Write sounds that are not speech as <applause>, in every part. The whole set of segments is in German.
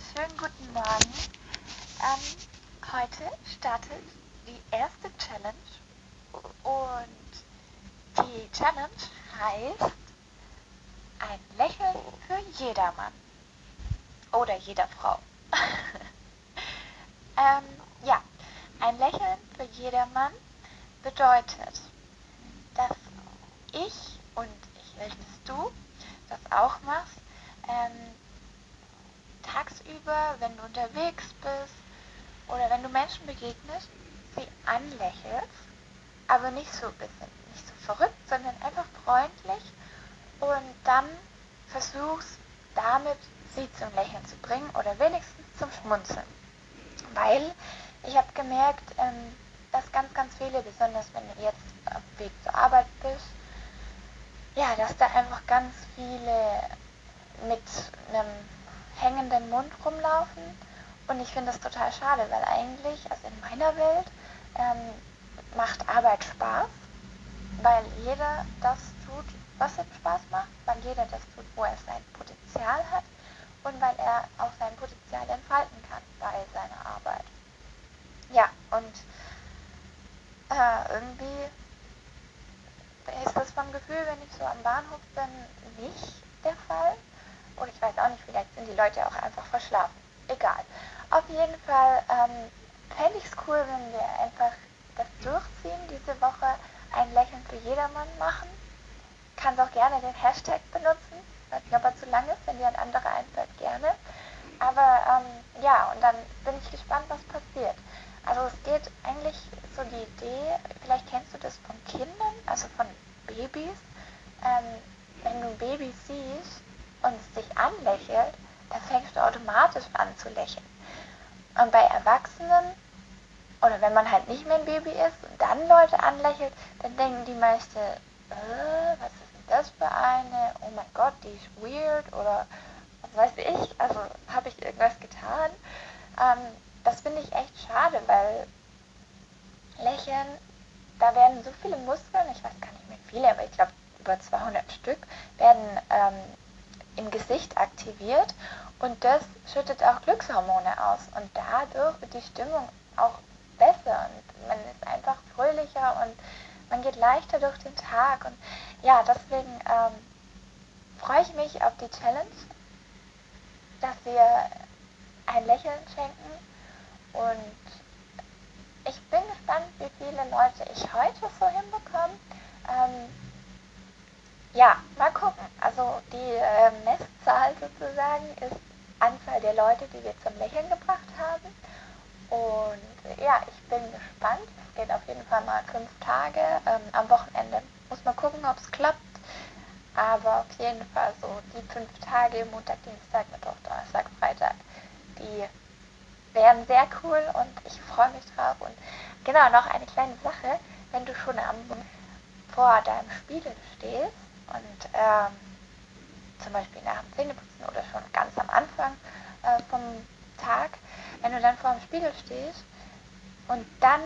schönen guten Morgen. Ähm, heute startet die erste Challenge und die Challenge heißt ein Lächeln für jedermann oder jeder Frau. <laughs> ähm, ja, ein Lächeln für jedermann bedeutet, dass ich und ich will, dass du das auch machst, ähm, tagsüber, wenn du unterwegs bist oder wenn du Menschen begegnest, sie anlächelst, aber nicht so bisschen, nicht so verrückt, sondern einfach freundlich und dann versuchst damit sie zum Lächeln zu bringen oder wenigstens zum Schmunzeln. Weil ich habe gemerkt, ähm, dass ganz, ganz viele, besonders wenn du jetzt auf dem Weg zur Arbeit bist, ja, dass da einfach ganz viele mit einem hängenden Mund rumlaufen. Und ich finde das total schade, weil eigentlich, also in meiner Welt, ähm, macht Arbeit Spaß, weil jeder das tut, was ihm Spaß macht, weil jeder das tut, wo er sein Potenzial hat und weil er auch sein Potenzial entfalten kann bei seiner Arbeit. Ja, und äh, irgendwie ist das vom Gefühl, wenn ich so am Bahnhof bin, nicht der Fall. Und ich weiß auch nicht, vielleicht sind die Leute auch einfach verschlafen. Egal. Auf jeden Fall ähm, fände ich es cool, wenn wir einfach das durchziehen, diese Woche ein Lächeln für jedermann machen. Kannst auch gerne den Hashtag benutzen. Ich weiß zu lang ist, wenn dir ein anderer einfällt, gerne. Aber ähm, ja, und dann bin ich gespannt, was passiert. Also es geht eigentlich so die Idee, vielleicht kennst du das von Kindern, also von Babys. Ähm, wenn du ein Baby siehst, und dich anlächelt, dann fängst du automatisch an zu lächeln. Und bei Erwachsenen, oder wenn man halt nicht mehr ein Baby ist und dann Leute anlächelt, dann denken die meisten, äh, was ist denn das für eine? Oh mein Gott, die ist weird oder was weiß ich, also habe ich irgendwas getan. Ähm, das finde ich echt schade, weil Lächeln, da werden so viele Muskeln, ich weiß gar nicht mehr viele, aber ich glaube über 200 Stück, werden ähm, im Gesicht aktiviert und das schüttet auch Glückshormone aus und dadurch wird die Stimmung auch besser und man ist einfach fröhlicher und man geht leichter durch den Tag und ja, deswegen ähm, freue ich mich auf die Challenge, dass wir ein Lächeln schenken und ich bin gespannt, wie viele Leute ich heute so hinbekomme. Ähm, ja, mal gucken. Also die äh, Messzahl sozusagen ist Anzahl der Leute, die wir zum Lächeln gebracht haben. Und ja, ich bin gespannt. Es geht auf jeden Fall mal fünf Tage. Ähm, am Wochenende muss man gucken, ob es klappt. Aber auf jeden Fall so die fünf Tage, Montag, Dienstag, Mittwoch, Donnerstag, Freitag, die wären sehr cool und ich freue mich drauf. Und genau, noch eine kleine Sache, wenn du schon am, vor deinem Spiegel stehst, und ähm, zum Beispiel nach dem Zähneputzen oder schon ganz am Anfang äh, vom Tag, wenn du dann vor dem Spiegel stehst und dann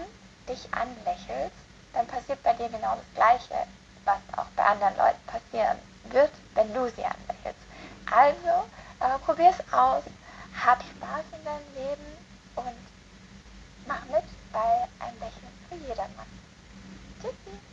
dich anlächelst, dann passiert bei dir genau das Gleiche, was auch bei anderen Leuten passieren wird, wenn du sie anlächelst. Also, äh, probier es aus, hab Spaß in deinem Leben und mach mit bei ein Lächeln für jedermann. Tschüssi!